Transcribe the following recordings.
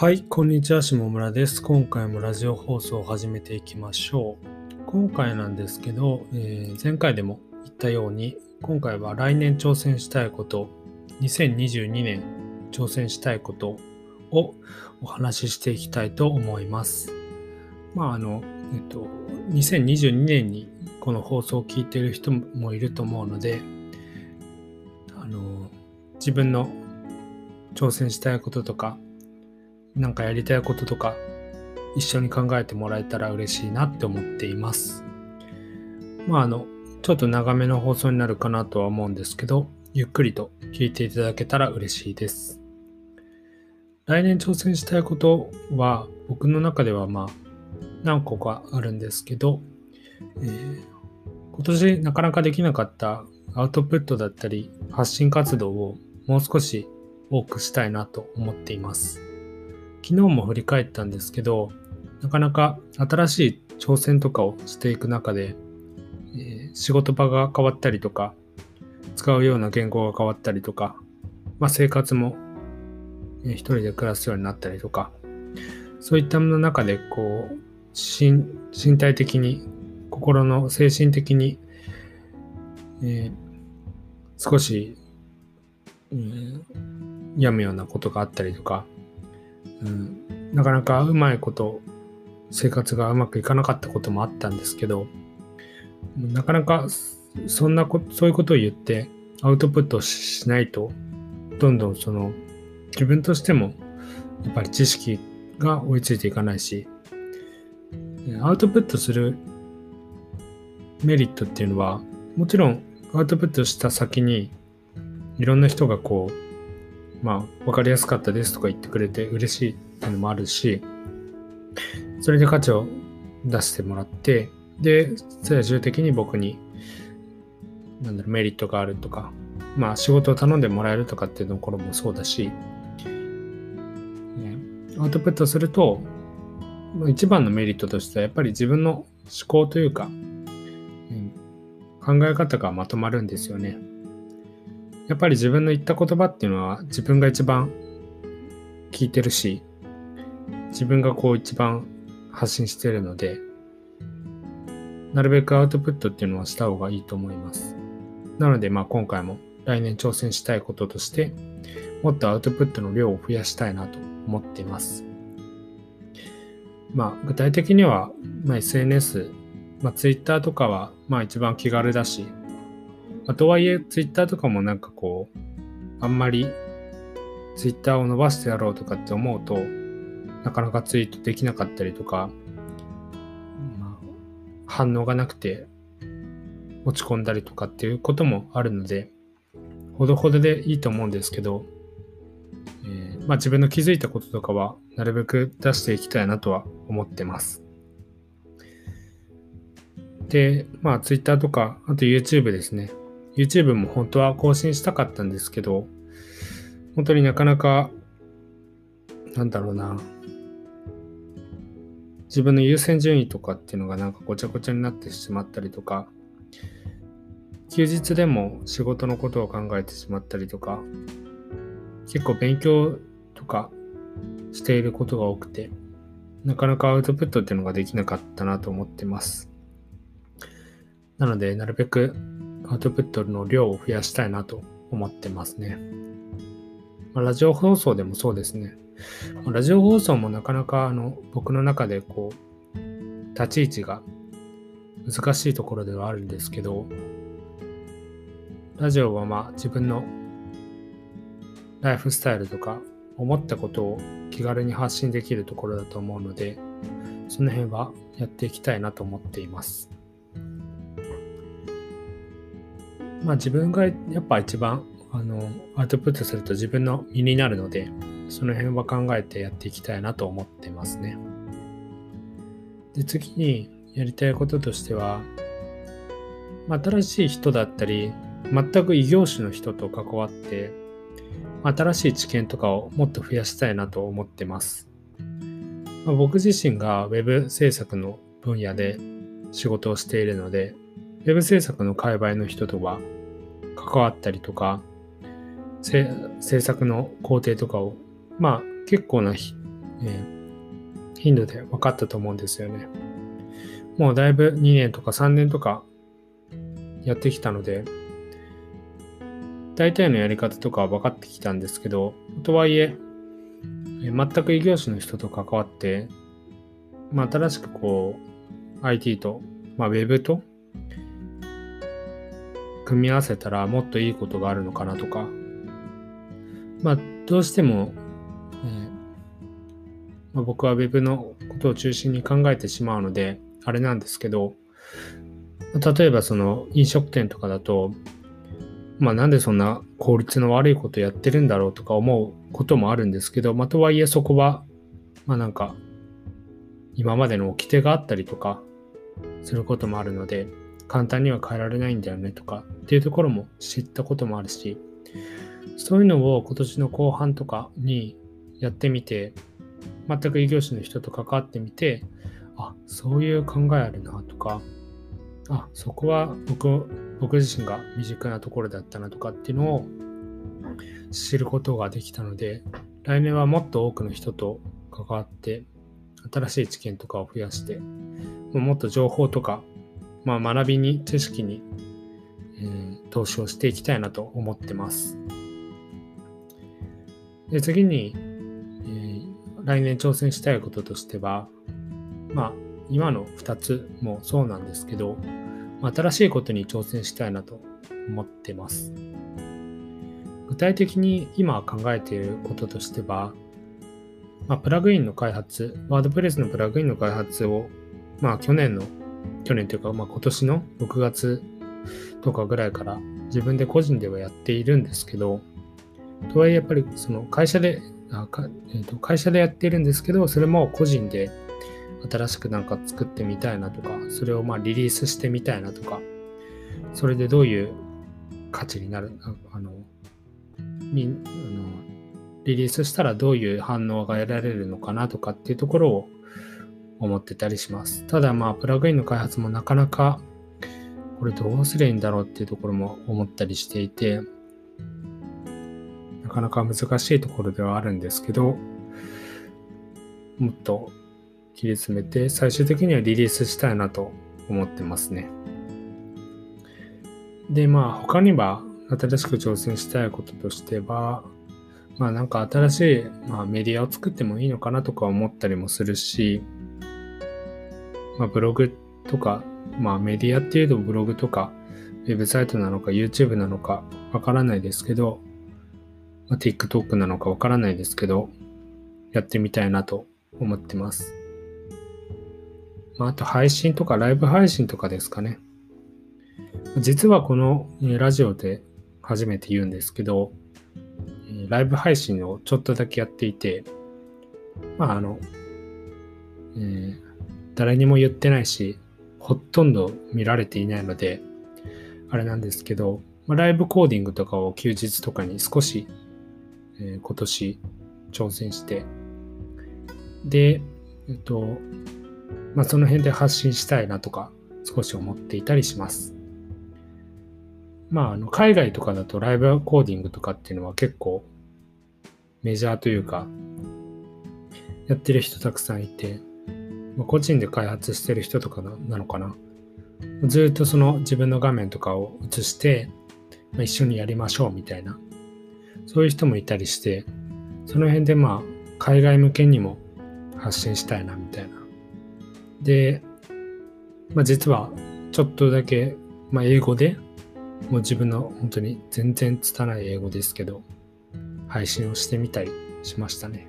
はい、こんにちは、下村です。今回もラジオ放送を始めていきましょう。今回なんですけど、えー前回でも言ったように、今回は来年挑戦したいこと、2022年挑戦したいことをお話ししていきたいと思います。まあ、あの、えっと、2022年にこの放送を聞いている人もいると思うので、あの、自分の挑戦したいこととか、なんかやりたいこととか一緒に考えてもらえたら嬉しいなって思っています。まああの、ちょっと長めの放送になるかなとは思うんですけど、ゆっくりと聞いていただけたら嬉しいです。来年挑戦したいことは僕の中ではまあ何個かあるんですけど、えー今年なかなかできなかったアウトプットだったり発信活動をもう少し多くしたいなと思っています。昨日も振り返ったんですけど、なかなか新しい挑戦とかをしていく中で、えー仕事場が変わったりとか、使うような言語が変わったりとか、まあ、生活も、えー一人で暮らすようになったりとか、そういったものの中で、こう、身体的に、心の精神的に、えー少し、うん病むようなことがあったりとか、うん、なかなかうまいこと生活がうまくいかなかったこともあったんですけどなかなかそんなこそういうことを言ってアウトプットししないとどんどんその自分としてもやっぱり知識が追いついていかないしアウトプットするメリットっていうのはもちろんアウトプットした先にいろんな人がこうまあ、わかりやすかったですとか言ってくれて嬉しいっていうのもあるし、それで価値を出してもらって、で、最終的に僕に、なんだろう、メリットがあるとか、まあ、仕事を頼んでもらえるとかっていうところもそうだし、ねアウトプットすると、一番のメリットとしては、やっぱり自分の思考というか、考え方がまとまるんですよね。やっぱり自分の言った言葉っていうのは自分が一番聞いてるし、自分がこう一番発信してるので、なるべくアウトプットっていうのはした方がいいと思います。なのでまあ今回も来年挑戦したいこととして、もっとアウトプットの量を増やしたいなと思っています。まあ具体的には、まあ、SNS、まあ Twitter とかはまあ一番気軽だし、まあ、とはいえ、ツイッターとかもなんかこう、あんまりツイッターを伸ばしてやろうとかって思うと、なかなかツイートできなかったりとか、まあ、反応がなくて落ち込んだりとかっていうこともあるので、ほどほどでいいと思うんですけど、えーまあ、自分の気づいたこととかはなるべく出していきたいなとは思ってます。で、まあ Twitter とか、あと YouTube ですね。YouTube も本当は更新したかったんですけど、本当になかなか、なんだろうな、自分の優先順位とかっていうのがなんかごちゃごちゃになってしまったりとか、休日でも仕事のことを考えてしまったりとか、結構勉強とかしていることが多くて、なかなかアウトプットっていうのができなかったなと思ってます。なので、なるべくアウトプットの量を増やしたいなと思ってますね。まあラジオ放送でもそうですね。ラジオ放送もなかなかあの僕の中でこう、立ち位置が難しいところではあるんですけど、ラジオはまあ自分のライフスタイルとか思ったことを気軽に発信できるところだと思うので、その辺はやっていきたいなと思っています。まあ自分がやっぱ一番あのアウトプットすると自分の身になるので、その辺は考えてやっていきたいなと思ってますね。で、次にやりたいこととしては、まあ新しい人だったり、全く異業種の人と関わって、新しい知見とかをもっと増やしたいなと思ってます。まあ僕自身が Web 制作の分野で仕事をしているので、ウェブ制作の界隈の人とは関わったりとか、制作の工程とかを、まあ結構なえー、頻度で分かったと思うんですよね。もうだいぶ2年とか3年とかやってきたので、大体のやり方とかは分かってきたんですけど、とはいえ、全く異業種の人と関わって、まあ、新しくこう、IT と、まあ、Web と、組み合わせたらもっといいことがあるのかなとか、まあ、どうしても、えーまあ、僕は Web のことを中心に考えてしまうので、あれなんですけど、例えばその飲食店とかだと、まあなんでそんな効率の悪いことやってるんだろうとか思うこともあるんですけど、まあとはいえそこは、まあなんか、今までの掟があったりとかすることもあるので、簡単には変えられないんだよねとかっていうところも知ったこともあるし、そういうのを今年の後半とかにやってみて、全く異業種の人と関わってみて、あ、そういう考えあるなとか、あ、そこは僕僕自身が未熟なところだったなとかっていうのを知ることができたので、来年はもっと多くの人と関わって、新しい知見とかを増やして、もっと情報とか、まあ、学びに、知識に、えー、投資をしていきたいなと思ってます。で次に、えー、来年挑戦したいこととしては、まあ、今の2つもそうなんですけど、新しいことに挑戦したいなと思ってます。具体的に今考えていることとしては、まあ、プラグインの開発、ワードプレスのプラグインの開発を、まあ去年の、去年というか、まあ今年の6月とかぐらいから自分で個人ではやっているんですけど、とはいえやっぱりその会社で、あかえー、と会社でやっているんですけど、それも個人で新しくなんか作ってみたいなとか、それをまあリリースしてみたいなとか、それでどういう価値になる、あの、みあのリリースしたらどういう反応が得られるのかなとかっていうところを思ってたりします。ただまあ、プラグインの開発もなかなかこれどうすりゃいいんだろうっていうところも思ったりしていて、なかなか難しいところではあるんですけど、もっと切り詰めて、最終的にはリリースしたいなと思ってますね。で、まあ他には新しく挑戦したいこととしては、まあなんか新しい、まあ、メディアを作ってもいいのかなとか思ったりもするし、まあブログとか、まあメディアっていうとブログとか、ウェブサイトなのか YouTube なのかわからないですけど、まあ、TikTok なのかわからないですけど、やってみたいなと思ってます。まあ、あと配信とかライブ配信とかですかね。実はこのラジオで初めて言うんですけど、ライブ配信をちょっとだけやっていて、まああの、えー、誰にも言ってないし、ほとんど見られていないので、あれなんですけど、まあ、ライブコーディングとかを休日とかに少し、えー、今年挑戦して、で、えっと、まあ、その辺で発信したいなとか少し思っていたりします。まあ、あの海外とかだとライブコーディングとかっていうのは結構メジャーというかやってる人たくさんいて、まあ、個人で開発してる人とかなのかな。ずっとその自分の画面とかを映して、まあ、一緒にやりましょうみたいなそういう人もいたりしてその辺でまあ海外向けにも発信したいなみたいなで、まあ、実はちょっとだけ、まあ、英語で、もう自分の本当に全然拙い英語ですけど、配信をしてみたりしましたね。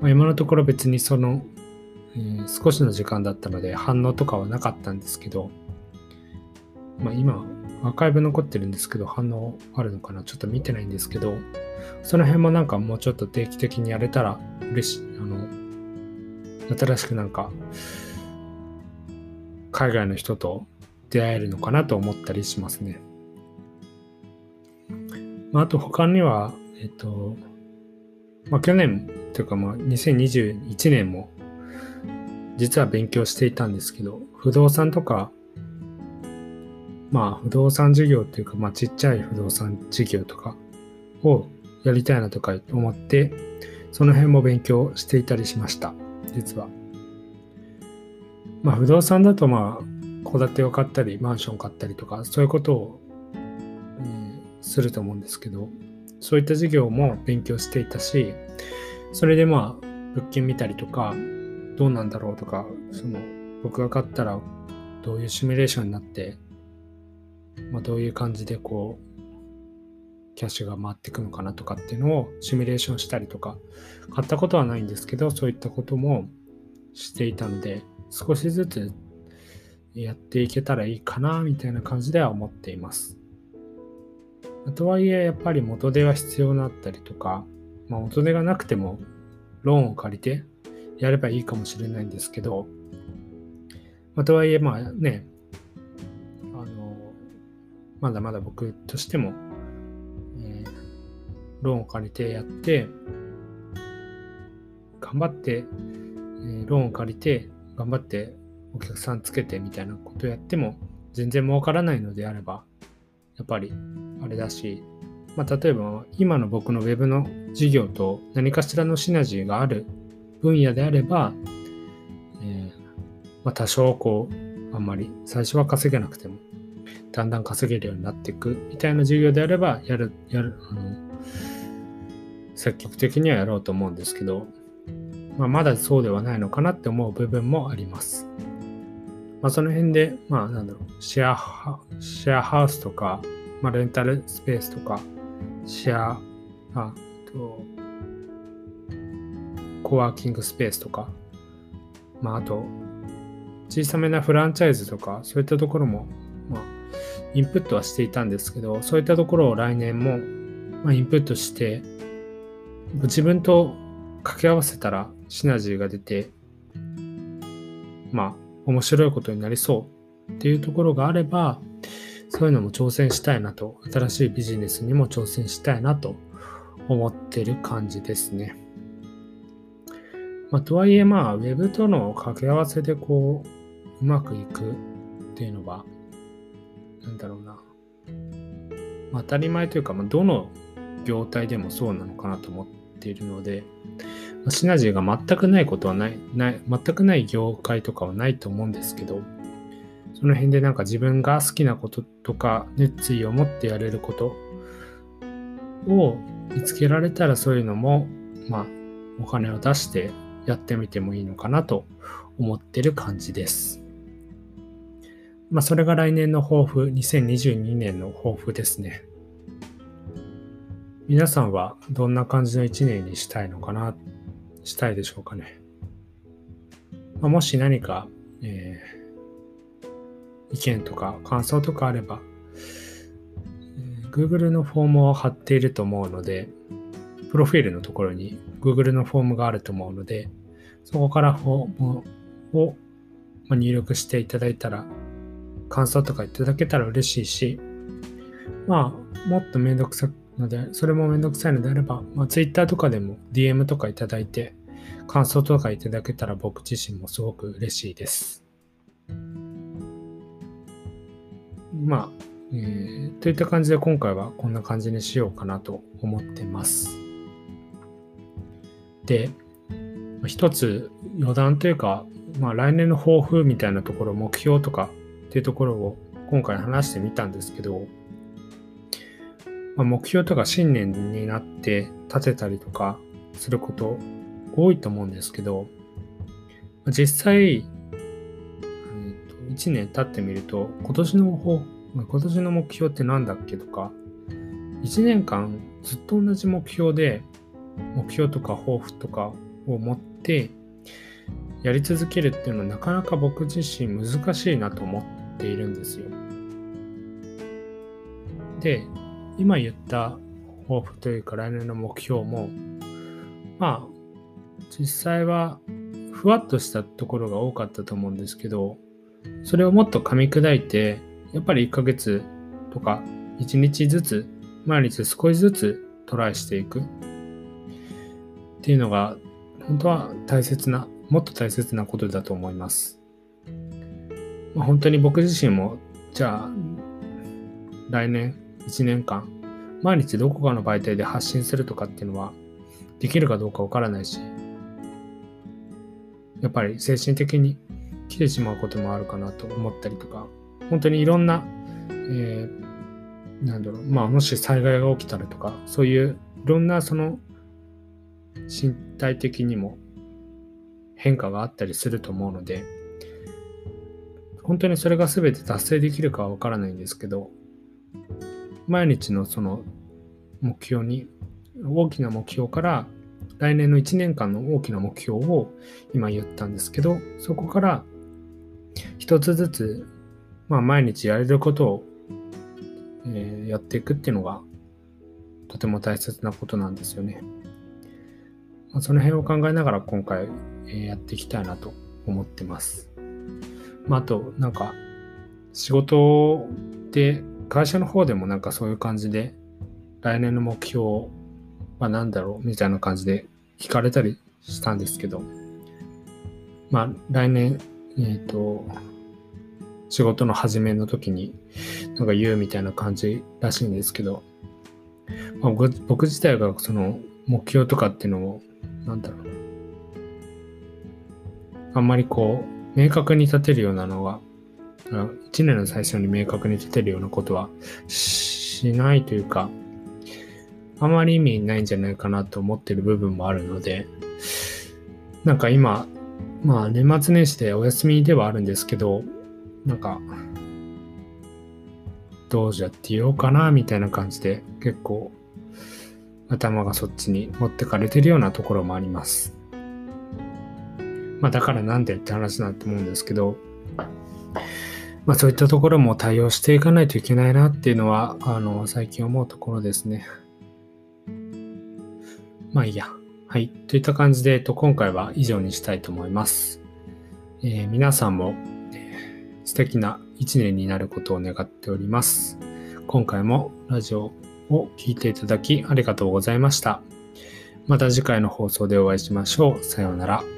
まあ、今のところ別にその、えー、少しの時間だったので反応とかはなかったんですけど、まあ、今、アーカイブ残ってるんですけど、反応あるのかな？ちょっと見てないんですけど、その辺もなんかもうちょっと定期的にやれたら嬉しい、あの、新しくなんか海外の人と出会えるのかなと思ったりしますね。まあ、あと他には、えっと、まあ、去年というかまあ2021年も実は勉強していたんですけど、不動産とか、まあ不動産事業というか、まあちっちゃい不動産事業とかをやりたいなとか思って、その辺も勉強していたりしました、実は。まあ不動産だとまあ戸建てを買ったりマンション買ったりとかそういうことを、えー、すると思うんですけどそういった事業も勉強していたしそれでまあ物件見たりとかどうなんだろうとかその僕が買ったらどういうシミュレーションになって、まあ、どういう感じでこうキャッシュが回ってくのかなとかっていうのをシミュレーションしたりとか買ったことはないんですけどそういったこともしていたので少しずつやっていけたらいいかなみたいな感じでは思っています。とはいえやっぱり元手は必要だったりとか、まあ、元手がなくてもローンを借りてやればいいかもしれないんですけど、まあ、とはいえまあねあのまだまだ僕としても、えー、ローンを借りてやって頑張って、え、ローンを借りて頑張ってお客さんつけてみたいなことやっても全然儲からないのであればやっぱりあれだし、まあ、例えば今の僕の Web の事業と何かしらのシナジーがある分野であれば、えー、まあ、多少こうあんまり最初は稼げなくてもだんだん稼げるようになっていくみたいな事業であればやるやるあの積極的にはやろうと思うんですけどまあ、まだそうではないのかなって思う部分もあります。まあ、その辺で、まあ、なんだろう、シェアハ、シェアハウスとか、まあ、レンタルスペースとか、シェア、あと、コワーキングスペースとか、まあ、あと、小さめなフランチャイズとか、そういったところも、まあ、インプットはしていたんですけど、そういったところを来年も、まあ、インプットして、自分と掛け合わせたらシナジーが出て、まあ、面白いことになりそうっていうところがあれば、そういうのも挑戦したいなと、新しいビジネスにも挑戦したいなと思ってる感じですね。まあ、とはいえまあ、ウェブとの掛け合わせでこう、うまくいくっていうのは、なんだろうな。ま、当たり前というか、まあ、どの業態でもそうなのかなと思っているので、まシナジーが全くないことはない、ない、全くない業界とかはないと思うんですけど、その辺でなんか自分が好きなこととか、熱意を持ってやれることを見つけられたらそういうのも、まあ、お金を出してやってみてもいいのかなと思ってる感じです。まあ、それが来年の抱負、2022年の抱負ですね。皆さんはどんな感じの一年にしたいのかなしたいでしょうかね。まあ、もし何か、えー、意見とか感想とかあれば、え、Google のフォームを貼っていると思うので、プロフィールのところに Google のフォームがあると思うので、そこからフォームを入力していただいたら、感想とかいただけたら嬉しいし、まあ、もっとめんどくさので、それもめんどくさいのであれば、まあ、Twitter とかでも DM とかいただいて、感想とかいただけたら僕自身もすごく嬉しいです。まあ、えー、といった感じで今回はこんな感じにしようかなと思ってます。で、一つ余談というか、まあ来年の抱負みたいなところ、目標とかっていうところを今回話してみたんですけど、まあ、目標とか信念になって立てたりとかすること多いと思うんですけど、実際、1年経ってみると、今年の方今年の目標って何だっけとか、1年間ずっと同じ目標で、目標とか抱負とかを持ってやり続けるっていうのはなかなか僕自身難しいなと思っているんですよ。で、今言った抱負というか来年の目標も、まあ、実際はふわっとしたところが多かったと思うんですけど、それをもっと噛み砕いて、やっぱり1ヶ月とか1日ずつ、毎日少しずつトライしていくっていうのが、本当は大切な、もっと大切なことだと思います。まあ、本当に僕自身も、じゃあ、来年1年間、毎日どこかの媒体で発信するとかっていうのは、できるかどうかわからないし、やっぱり精神的に来てしまうこともあるかなと思ったりとか、本当にいろんな、えー、なんだろう、まあもし災害が起きたらとか、そういういろんなその身体的にも変化があったりすると思うので、本当にそれが全て達成できるかはわからないんですけど、毎日のその目標に、大きな目標から来年の1年間の大きな目標を今言ったんですけど、そこから一つずつ、まあ、毎日やれることを、え、やっていくっていうのがとても大切なことなんですよね。まあ、その辺を考えながら今回、え、やっていきたいなと思ってます。まあ、あと、なんか、仕事で、会社の方でもなんかそういう感じで、来年の目標は何だろうみたいな感じで聞かれたりしたんですけど、まあ、来年、えっ、ー、と、仕事の始めの時になんか言うみたいな感じらしいんですけど、まあ、僕自体がその目標とかっていうのを、なんだろうな。あんまりこう、明確に立てるようなのは、一年の最初に明確に立てるようなことはしないというか、あまり意味ないんじゃないかなと思ってる部分もあるので、なんか今、まあ年末年始でお休みではあるんですけど、なんか、どうじゃって言おうかなみたいな感じで結構頭がそっちに持ってかれてるようなところもあります。まあだからなんでって話なんて思うんですけど、まあそういったところも対応していかないといけないなっていうのは、あの、最近思うところですね。まあいいや。はい。といった感じで、えっと、今回は以上にしたいと思います。えー、皆さんも、えー、素敵な一年になることを願っております。今回もラジオを聞いていただきありがとうございました。また次回の放送でお会いしましょう。さようなら。